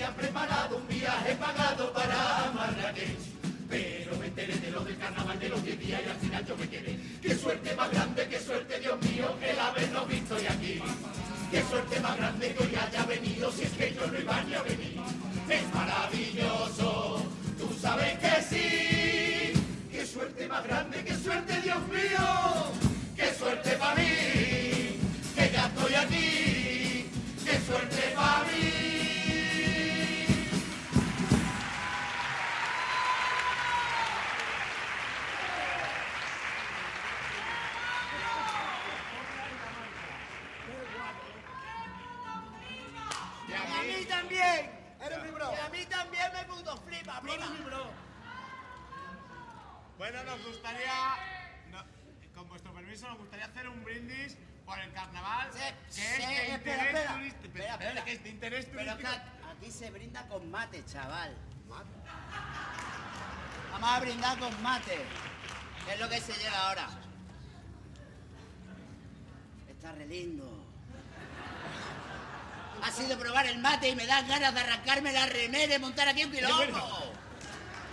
tenía preparado un viaje pagado para Marrakech. Pero me enteré de lo del carnaval de los 10 días y al final yo me quedé. Qué suerte más grande, qué suerte, Dios mío, el habernos visto hoy aquí. Qué suerte más grande que hoy haya venido, si es que yo no iba ni a venir. Es maravilloso, tú sabes que sí. Qué suerte más grande, qué suerte, Dios mío. Qué suerte para mí, también. Eres mi bro. Y a mí también me puto flipa, prima. mi bro. Bueno, nos gustaría, no, con vuestro permiso, nos gustaría hacer un brindis por el carnaval, Sí, que sí, es de espera, interés espera. turístico. Espera, espera. que es de interés Pero es que turístico. aquí se brinda con mate, chaval. Vamos a brindar con mate. Que es lo que se lleva ahora. Está re lindo. Ha sido probar el mate y me dan ganas de arrancarme la remera y montar aquí un quilombo.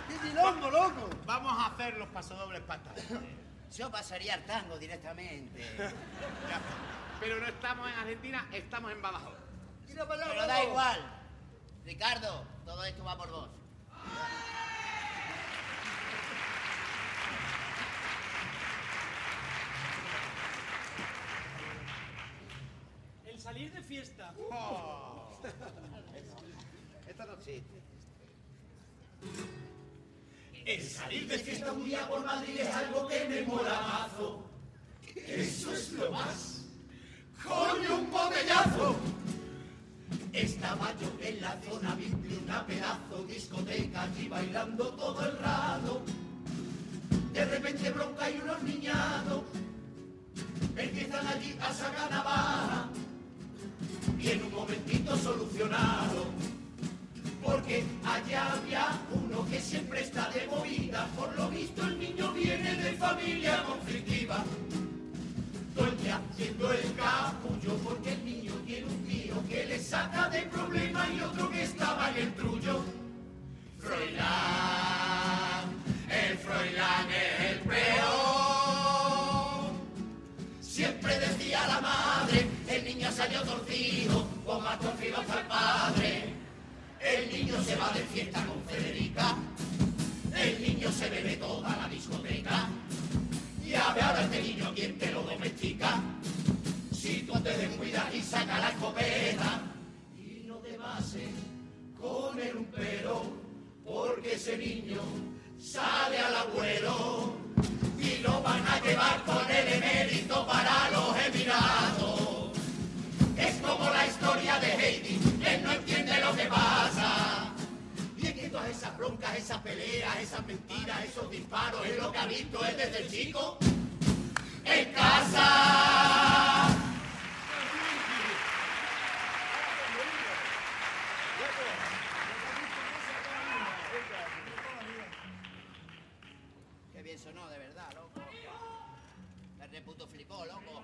¡Qué quilombo, loco! Vamos a hacer los pasodobles patas. Yo pasaría al tango directamente. Pero no estamos en Argentina, estamos en Badajoz. Pero da igual. Ricardo, todo esto va por vos. El salir de fiesta. Esto no existe. El salir de fiesta un día por Madrid es algo que me mola mazo. Eso es lo más. ¡Coño, un botellazo! Estaba yo en la zona VIP de una pedazo discoteca allí bailando todo el rato. De repente bronca y unos niñados empiezan allí a sacar navaja y en un momentito solucionado porque allá había uno que siempre está de movida. Por lo visto el niño viene de familia conflictiva. Todo el día haciendo el capullo porque el niño tiene un tío que le saca de problema y otro que estaba en el trullo. O más torcido fue el padre. El niño se va de fiesta con Federica. El niño se bebe toda la discoteca. Y a ver ahora este niño quién te lo domestica. Si tú te descuidas y saca la escopeta. Y no te bases con el un pero. Porque ese niño sale al abuelo. Y lo van a llevar con el emérito para los Emiratos. Como la historia de Heidi, él no entiende lo que pasa. Y es que todas esas broncas, esas peleas, esas mentiras, esos disparos, es lo que ha visto él desde el chico en casa. Qué pienso no, de verdad, loco. El reputo flipó, loco.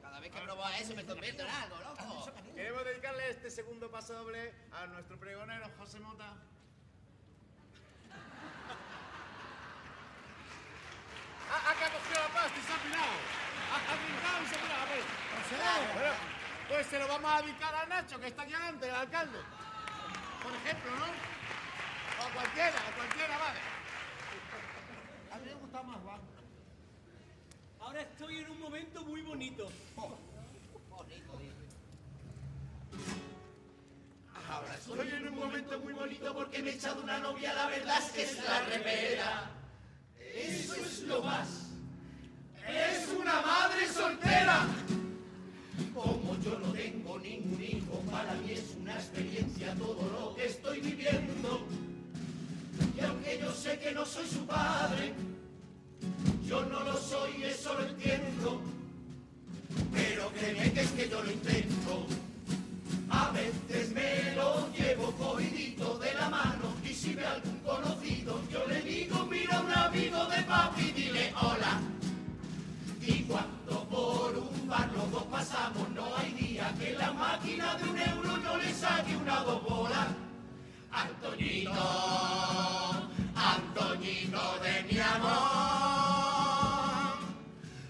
Cada vez que probo a eso me convierto en algo, loco. Queremos dedicarle este segundo paso doble a nuestro pregonero José Mota. ¡Ah, ah, que ha cogido la pasta y se ha pirado! ¡Ha, brincado y se ha pirado! a ver. Bueno, pues se lo vamos a dedicar a Nacho, que está aquí delante, el alcalde. Por ejemplo, ¿no? O a cualquiera, a cualquiera, vale. A mí me gusta más, va. Ahora estoy en un momento muy bonito. Bonito, Ahora estoy en un momento muy bonito porque me he echado una novia, la verdad es que es la remera. Eso es lo más. Es una madre soltera. Como yo no tengo ningún hijo, para mí es una experiencia todo lo que estoy viviendo. Y aunque yo sé que no soy su padre, yo no lo soy, eso lo entiendo. Pero créeme que es que yo lo intento. Antoñito, Antoñito de mi amor.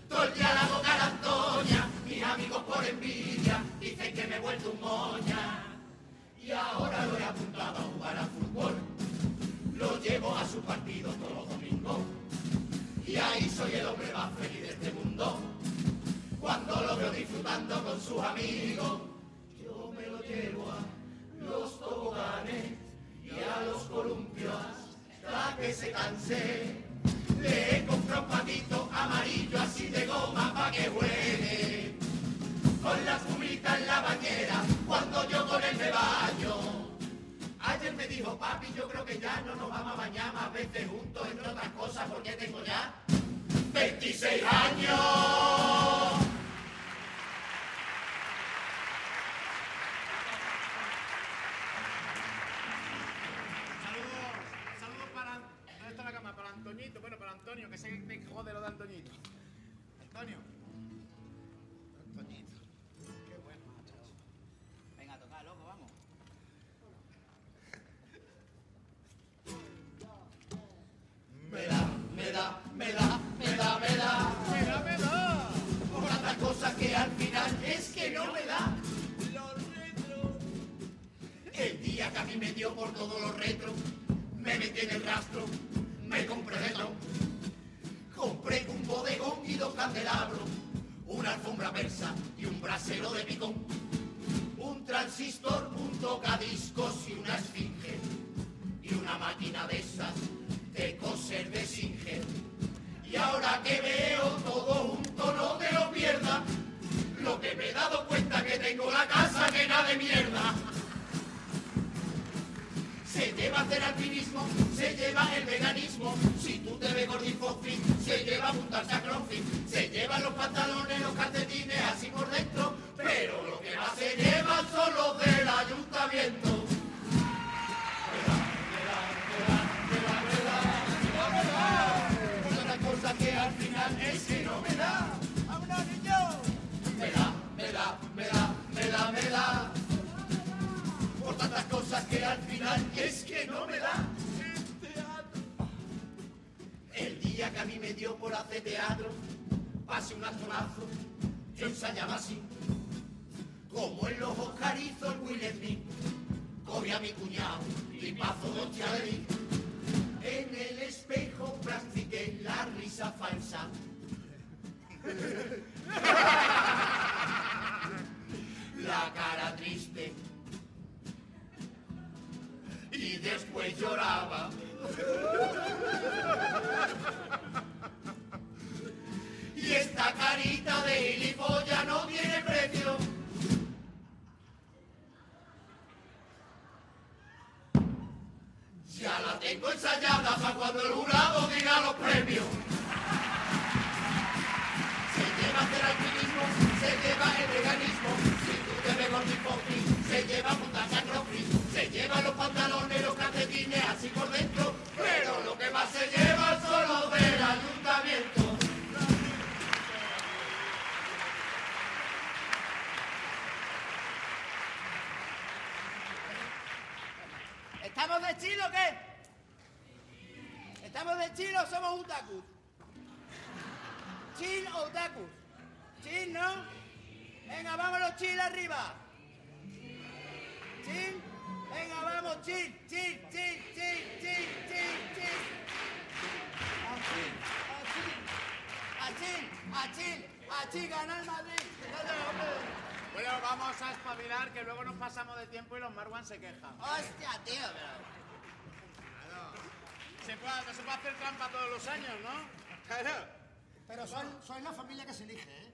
Todo la boca la Antonia, mis amigos por envidia dicen que me he vuelto un moña. Y ahora lo he apuntado a jugar al fútbol, lo llevo a su partido todos los domingos. Y ahí soy el hombre más feliz de este mundo. Cuando lo veo disfrutando con sus amigos, yo me lo llevo a los toboganes y a los columpios hasta que se canse. Le he comprado un patito amarillo así de goma pa' que juegue. Con la fumita en la bañera cuando yo con él me baño. Ayer me dijo papi, yo creo que ya no nos vamos a bañar más veces juntos, entre otras cosas, porque tengo ya 26 años. Saludos, saludos para. ¿Dónde está la cama? Para Antoñito, bueno, para Antonio, que sé que te jode lo de Antoñito. Antonio. Antoñito. Qué bueno, macho. Venga, a tocar, loco, vamos. Me da, me da, me da, me da, me da. ¡Me da, me da! Por tantas cosas que al final es que no me da. El día que a mí me dio por todo lo retro, me metí en el rastro, me compré retro. Compré un bodegón y dos candelabros, una alfombra persa y un brasero de picón. Un transistor, un tocadiscos y una esfinge. Y una máquina de esas de coser de Singer. Y ahora que veo todo junto, no te lo pierdas. Lo que me he dado cuenta que tengo la casa llena de mierda. Se lleva hacer alpinismo, se lleva el veganismo. Si tú te ves gordifosfit, se lleva a apuntarse a CrossFit. Se llevan los Achín, achín, achín, gana el Madrid. Bueno, vamos a espabilar que luego nos pasamos de tiempo y los Marwan se quejan. Hostia, tío, pero... Se puede, no se puede hacer trampa todos los años, ¿no? Claro. Pero soy, soy la familia que se elige, ¿eh?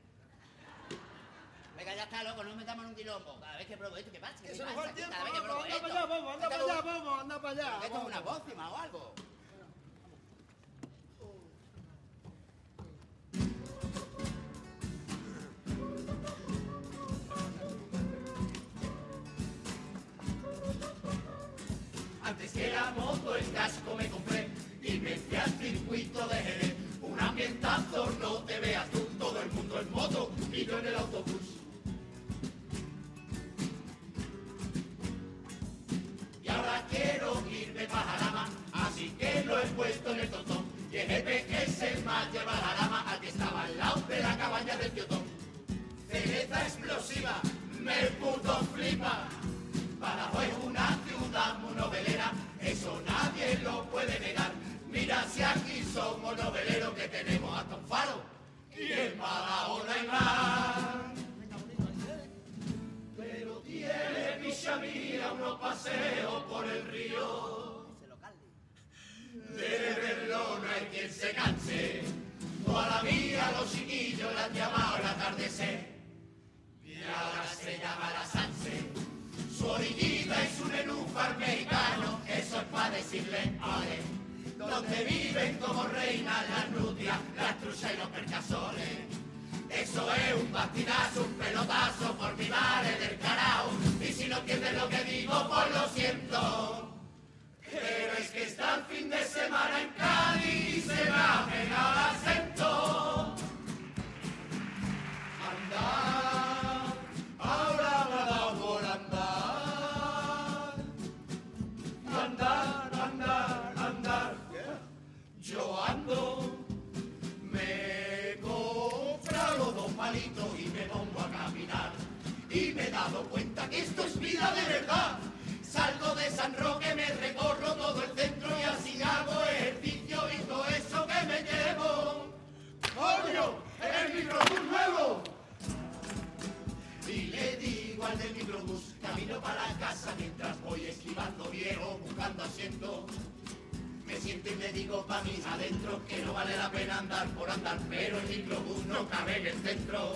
Venga, ya está, loco, no nos metamos en un quilombo. Cada vez que pruebo esto, ¿qué pasa? ¿Qué se pasa? Cada vez que pruebo Anda esto. para allá, vamos, anda para allá, vamos, anda para allá. ¿Esto es una pócima o algo? Paseos por el río. De verlo no hay quien se canse. Toda la vida los chiquillos la han llamado el atardecer. Y ahora se llama la Sanse. Su orillita es un nenúfar mexicano, eso es para decirle ale. Donde viven como reinas las nutrias, las truchas y los percasoles. Eso es un pastinazo, un pelotazo por mi madre del carao. Si no entiendes lo que digo, pues lo siento. Pero es que está el fin de semana en Cádiz San Roque, me recorro todo el centro y así hago ejercicio y todo eso que me llevo. ¡Coño! ¡El microbús nuevo! Y le digo al del microbús, camino para casa mientras voy esquivando viejo, buscando asiento. Me siento y me digo pa' mí adentro que no vale la pena andar por andar, pero el microbús no cabe en el centro.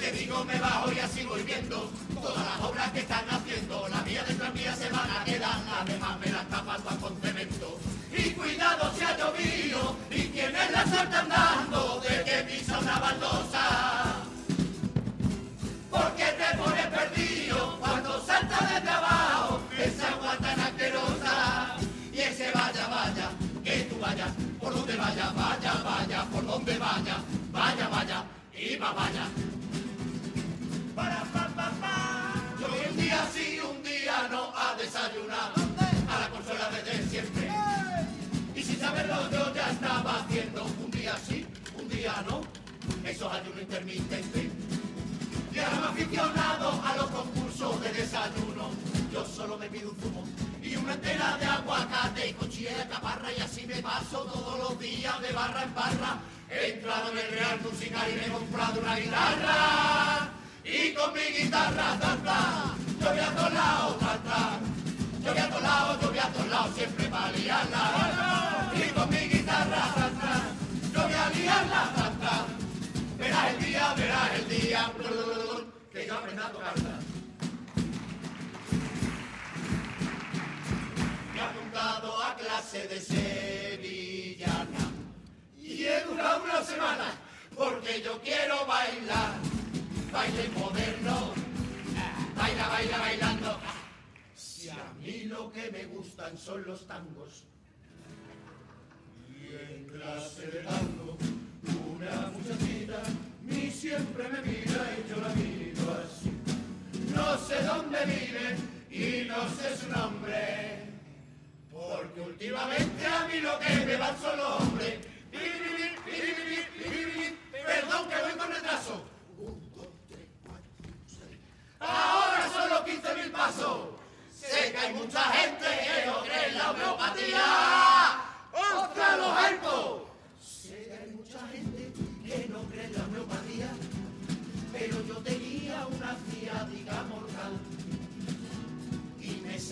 Le digo me bajo y así voy viendo todas las obras que están haciendo. La vía de tranvía se van a quedar, las demás me las tapan con cemento. Y cuidado si ha llovido y quienes la saltan dando de que pisa una baldosa. Porque te pones perdido cuando salta desde abajo esa agua tan asquerosa. Y ese vaya, vaya, que tú vayas, por donde vaya, vaya, vaya, por donde vaya, vaya, vaya, y va, vaya. Esos ayunos intermitentes. Y ahora me he aficionado a los concursos de desayuno. Yo solo me pido un zumo y una entera de aguacate y cochilla de caparra y así me paso todos los días de barra en barra. He entrado en el Real Musical y me he comprado una guitarra. Y con mi guitarra, ta, ta, yo voy a todos lados. Yo voy a todos lados, yo voy a todos lados, siempre para liarla. Yo aprenda a. Me he apuntado a clase de sevillana y he durado una semana porque yo quiero bailar, baile moderno, baila, baila, bailando. Si a mí lo que me gustan son los tangos y en clase de una muchachita ni siempre me mira y yo no sé su nombre. Porque últimamente a mí lo que me igual son los hombres. Perdón que voy con retraso. Ahora solo 15.000 pasos. Sé que hay mucha gente que no cree en la homeopatía.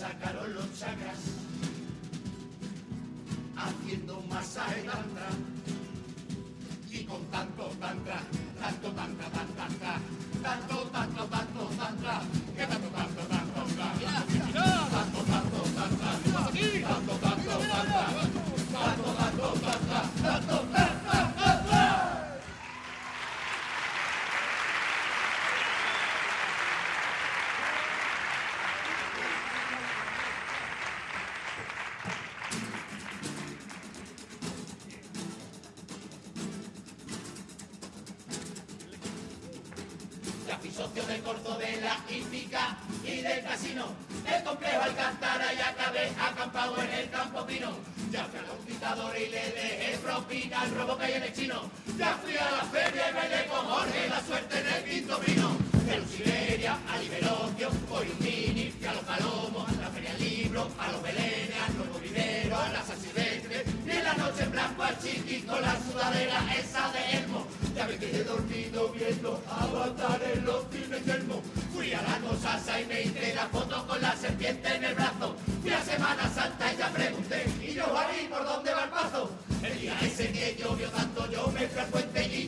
Sacaron los chakras. Haciendo masaje tantra. Y con tanto tantra, tanto tantra, tanto tantra, tanto tanto tanto tantra, que tanto tanto y del del complejo Alcántara y acabé acampado en el campo pino. Ya fui a los y le dejé propina al robo que hay en el chino. Ya fui a la feria y bailé con Jorge la suerte en el quinto vino. De los Siberia a Liberocio, voy un mini, a los palomos, a la feria del libro, a los belenes, al nuevo vivero, a la San Silvestre. Y en la noche en blanco al chiqui con la sudadera esa de Elmo. Ya me quedé dormido viendo avatar en los cines Elmo. Fui a la Nosasa y me hice la foto con la serpiente en el brazo. Fui a Semana Santa y ya pregunté, ¿y yo ahí por dónde va el paso? El día ese que llovió tanto yo me fui al puente y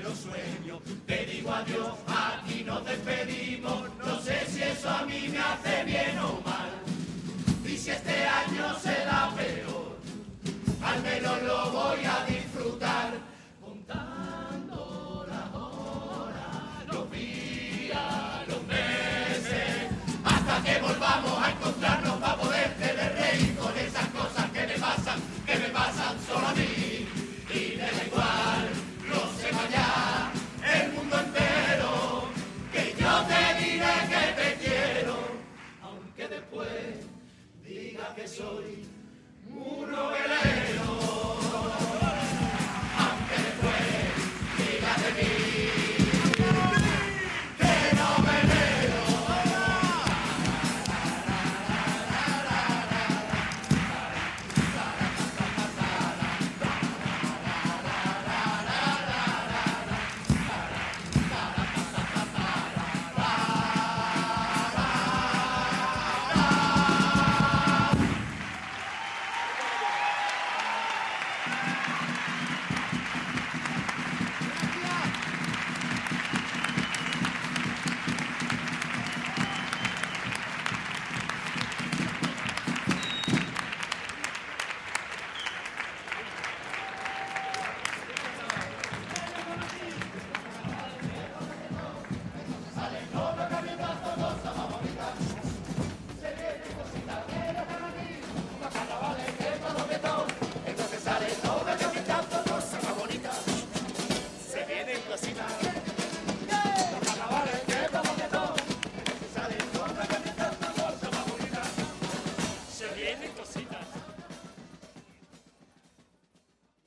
verdadero sueño. Te digo adiós, aquí nos despedimos. No sé si eso a mí me hace bien o mal. Y si este año soy un novelero.